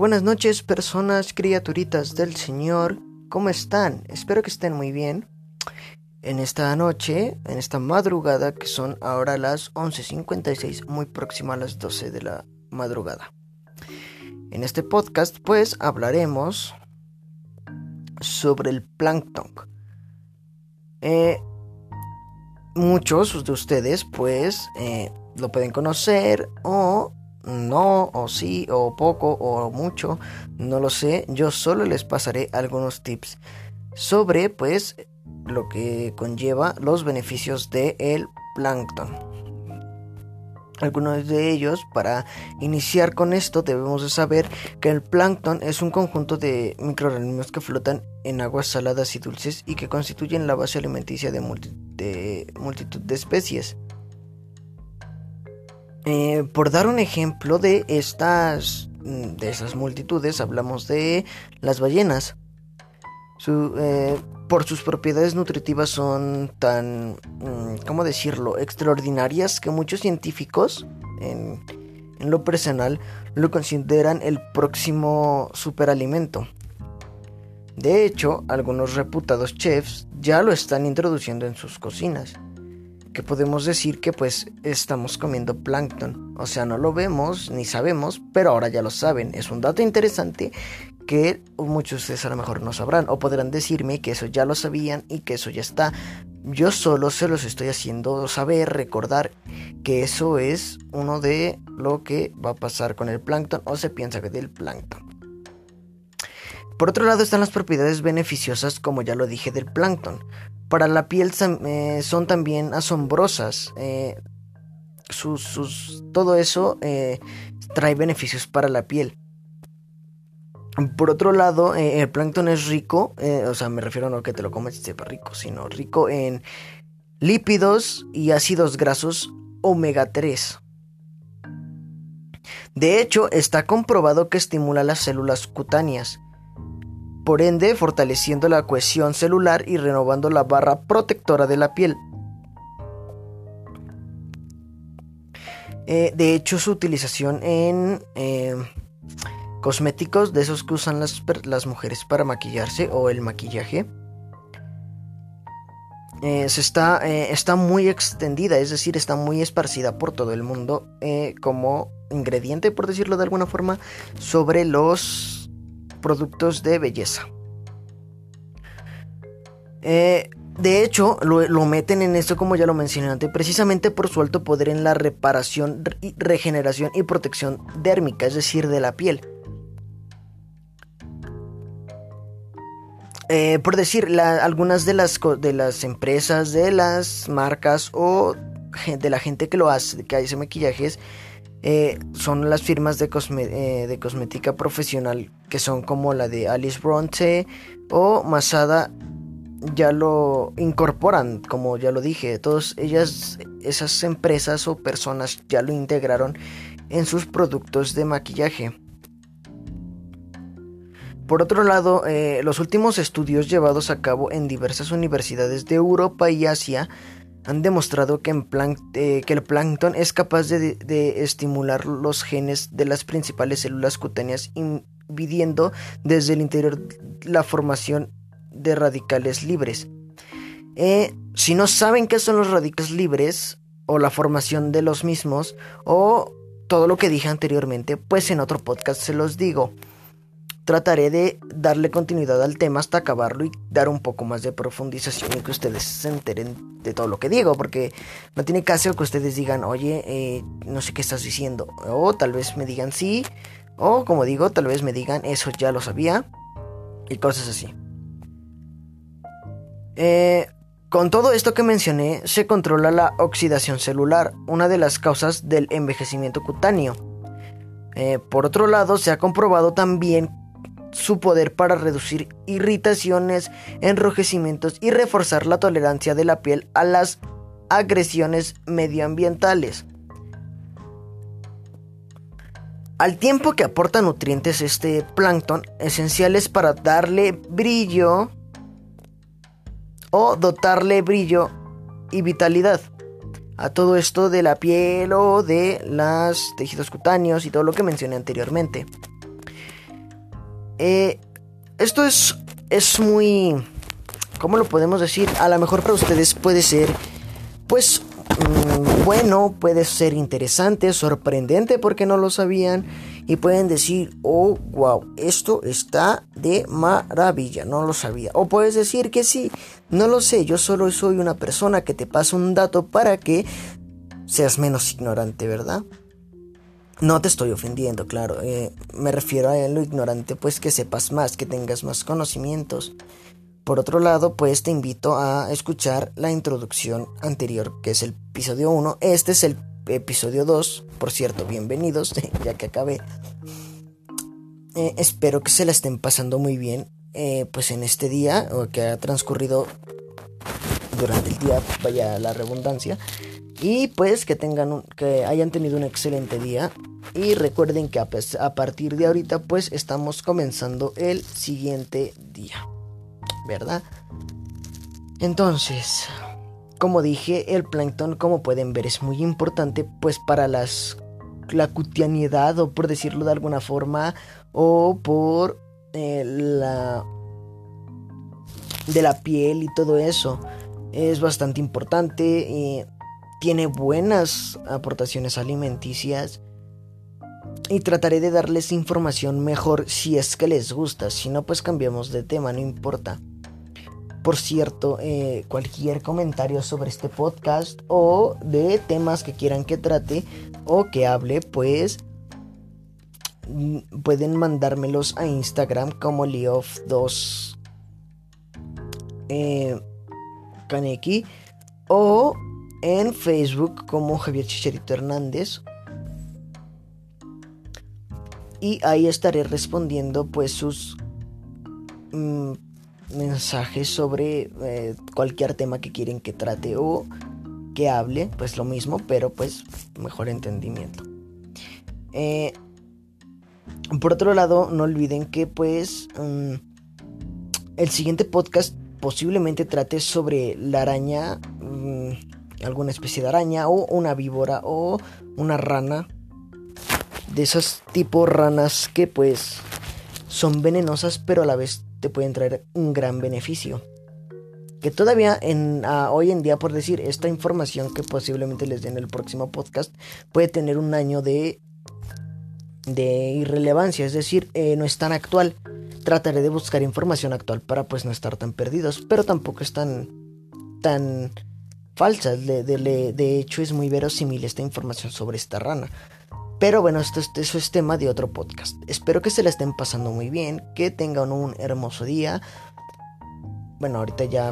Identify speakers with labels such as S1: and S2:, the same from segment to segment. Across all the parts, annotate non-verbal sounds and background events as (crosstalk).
S1: Buenas noches, personas, criaturitas del Señor. ¿Cómo están? Espero que estén muy bien. En esta noche, en esta madrugada, que son ahora las 11.56, muy próxima a las 12 de la madrugada. En este podcast, pues, hablaremos sobre el plancton. Eh, muchos de ustedes, pues, eh, lo pueden conocer o no, o sí, o poco, o mucho, no lo sé. Yo solo les pasaré algunos tips sobre, pues, lo que conlleva los beneficios del el plancton. Algunos de ellos, para iniciar con esto, debemos de saber que el plancton es un conjunto de microorganismos que flotan en aguas saladas y dulces y que constituyen la base alimenticia de, multitud de especies. Eh, por dar un ejemplo de estas, de esas multitudes, hablamos de las ballenas. Eh, por sus propiedades nutritivas son tan, mm, ¿cómo decirlo?, extraordinarias que muchos científicos, en, en lo personal, lo consideran el próximo superalimento. De hecho, algunos reputados chefs ya lo están introduciendo en sus cocinas. Que podemos decir que pues estamos comiendo plancton. O sea, no lo vemos ni sabemos, pero ahora ya lo saben. Es un dato interesante que muchos de ustedes a lo mejor no sabrán o podrán decirme que eso ya lo sabían y que eso ya está. Yo solo se los estoy haciendo saber, recordar que eso es uno de lo que va a pasar con el plancton o se piensa que del plancton. Por otro lado están las propiedades beneficiosas, como ya lo dije, del plancton. Para la piel eh, son también asombrosas. Eh, sus, todo eso eh, trae beneficios para la piel. Por otro lado, el plancton es rico, o sea, me refiero no que te lo comes y sepa rico, sino rico en lípidos y ácidos grasos omega 3. De hecho, está comprobado que estimula las células cutáneas, por ende fortaleciendo la cohesión celular y renovando la barra protectora de la piel. Eh, de hecho, su utilización en cosméticos de esos que usan las, las mujeres para maquillarse o el maquillaje. Eh, se está, eh, está muy extendida, es decir, está muy esparcida por todo el mundo eh, como ingrediente, por decirlo de alguna forma, sobre los productos de belleza. de hecho, lo, lo, meten en esto, como ya lo mencioné antes, precisamente por su alto poder en la reparación, regeneración y protección dérmica, es decir, de la piel. Eh, por decir, algunas de las, de las empresas, de las marcas o de la gente que lo hace, que hace maquillajes, eh, son las firmas de, eh, de cosmética profesional que son como la de Alice Bronte o Masada ya lo incorporan, como ya lo dije, todas ellas, esas empresas o personas ya lo integraron en sus productos de maquillaje. Por otro lado, eh, los últimos estudios llevados a cabo en diversas universidades de Europa y Asia han demostrado que, eh, el plancton es capaz de, estimular los genes de las principales células cutáneas, impidiendo desde el interior la formación de radicales libres. Eh, si no saben qué son los radicales libres, o la formación de los mismos, o todo lo que dije anteriormente, pues en otro podcast se los digo trataré de darle continuidad al tema hasta acabarlo y dar un poco más de profundización y que ustedes se enteren de todo lo que digo, porque no tiene caso que ustedes digan, oye, eh, no sé qué estás diciendo, o tal vez me digan sí, o como digo, tal vez me digan eso ya lo sabía, y cosas así. Eh, con todo esto que mencioné, se controla la oxidación celular, una de las causas del envejecimiento cutáneo. Eh, por otro lado, se ha comprobado también su poder para reducir irritaciones, enrojecimientos y reforzar la tolerancia de la piel a las agresiones medioambientales. Al tiempo que aporta nutrientes este plancton, esenciales para darle brillo o dotarle brillo y vitalidad a todo esto de la piel o de los tejidos cutáneos y todo lo que mencioné anteriormente. Eh, esto es, es muy... ¿Cómo lo podemos decir? A lo mejor para ustedes puede ser, pues, mm, bueno, puede ser interesante, sorprendente porque no lo sabían y pueden decir, oh, wow, esto está de maravilla, no lo sabía. O puedes decir que sí, no lo sé, yo solo soy una persona que te pasa un dato para que seas menos ignorante, ¿verdad? No te estoy ofendiendo, claro. Eh, me refiero a lo ignorante, pues que sepas más, que tengas más conocimientos. Por otro lado, pues te invito a escuchar la introducción anterior, que es el episodio 1. Este es el episodio 2. Por cierto, bienvenidos, (laughs) ya que acabé. Eh, espero que se la estén pasando muy bien, eh, pues en este día, o que ha transcurrido durante el día, vaya la redundancia. Y pues que tengan un, que hayan tenido un excelente día. Y recuerden que a, partir de ahorita pues estamos comenzando el siguiente día. ¿Verdad? Entonces, como dije, el plancton, como pueden ver, es muy importante pues para las la cutianidad o por decirlo de alguna forma o por eh, la de la piel y todo eso. Es bastante importante y tiene buenas aportaciones alimenticias y trataré de darles información mejor si es que les gusta, si no pues cambiamos de tema, no importa. Por cierto, eh, cualquier comentario sobre este podcast o de temas que quieran que trate o que hable, pues mm, pueden mandármelos a Instagram como Leof2 eh, Kaneki o en Facebook como Javier Chicharito Hernández. Y ahí estaré respondiendo pues sus mm, mensajes sobre eh, cualquier tema que quieren que trate o que hable, pues lo mismo, pero pues mejor entendimiento. Eh, por otro lado, no olviden que pues mm, el siguiente podcast posiblemente trate sobre la araña mm, alguna especie de araña o una víbora o una rana. De esas tipo ranas que pues son venenosas pero a la vez te pueden traer un gran beneficio. Que todavía en, hoy en día, por decir, esta información que posiblemente les den en el próximo podcast puede tener un año de, de irrelevancia, es decir, eh, no es tan actual. Trataré de buscar información actual para pues no estar tan perdidos, pero tampoco es tan, tan falsas. De, hecho, es muy verosímil esta información sobre esta rana. Pero bueno, esto, eso es tema de otro podcast. Espero que se la estén pasando muy bien, que tengan un hermoso día. Bueno, ahorita ya...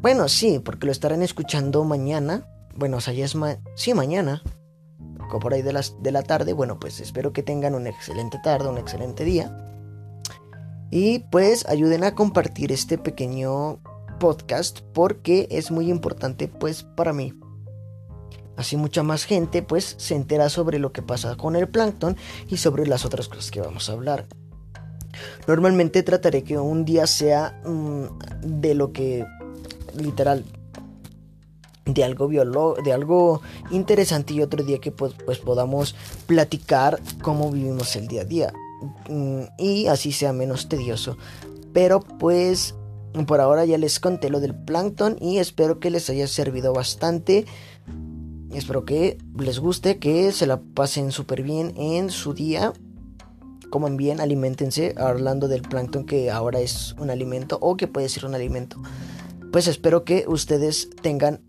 S1: Bueno, sí, porque lo estarán escuchando mañana. Bueno, o sea, ya es... sí, mañana. Por ahí de, las, de la tarde. Bueno, pues espero que tengan una excelente tarde, un excelente día. Y pues ayuden a compartir este pequeño podcast porque es muy importante pues para mí. Así mucha más gente pues se entera sobre lo que pasa con el plancton y sobre las otras cosas que vamos a hablar. Normalmente trataré que un día sea mm, de lo que literal de algo de algo interesante y otro día que pues, pues podamos platicar cómo vivimos el día a día mm, y así sea menos tedioso. Pero pues por ahora ya les conté lo del plancton y espero que les haya servido bastante. Espero que les guste, que se la pasen súper bien en su día. Coman bien, alimentense, hablando del plancton que ahora es un alimento o que puede ser un alimento. Pues espero que ustedes tengan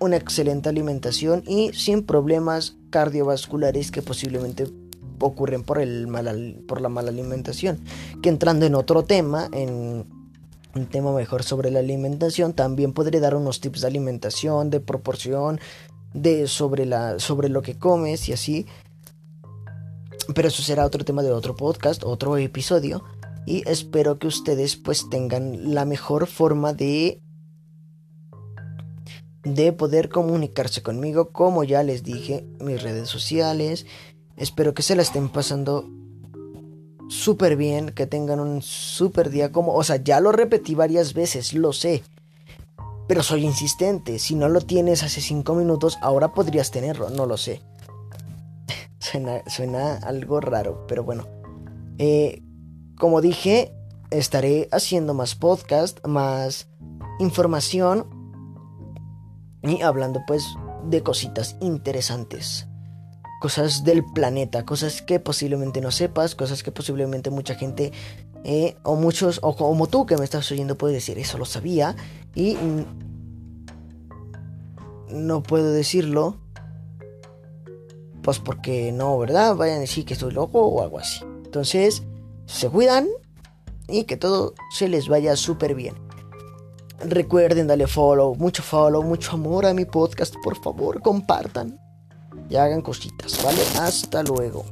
S1: una excelente alimentación y sin problemas cardiovasculares que posiblemente ocurren por, el mal, por la mala alimentación. Que entrando en otro tema, en un tema mejor sobre la alimentación. También podré dar unos tips de alimentación, de proporción, de sobre, la, sobre lo que comes y así. Pero eso será otro tema de otro podcast, otro episodio. Y espero que ustedes pues tengan la mejor forma de de poder comunicarse conmigo, como ya les dije, mis redes sociales. Espero que se la estén pasando súper bien, que tengan un súper día como, o sea, ya lo repetí varias veces, lo sé, pero soy insistente, si no lo tienes hace cinco minutos, ahora podrías tenerlo, no lo sé. (laughs) suena, suena algo raro, pero bueno. Eh, como dije, estaré haciendo más podcast, más información y hablando pues de cositas interesantes. Cosas del planeta, cosas que posiblemente no sepas, cosas que posiblemente mucha gente eh, o muchos, o como tú que me estás oyendo puedes decir, eso lo sabía y no puedo decirlo pues porque no, ¿verdad? Vayan a decir que estoy loco o algo así. Entonces, se cuidan y que todo se les vaya súper bien. Recuerden darle follow, mucho follow, mucho amor a mi podcast, por favor, compartan y hagan cositas, ¿vale? Hasta luego.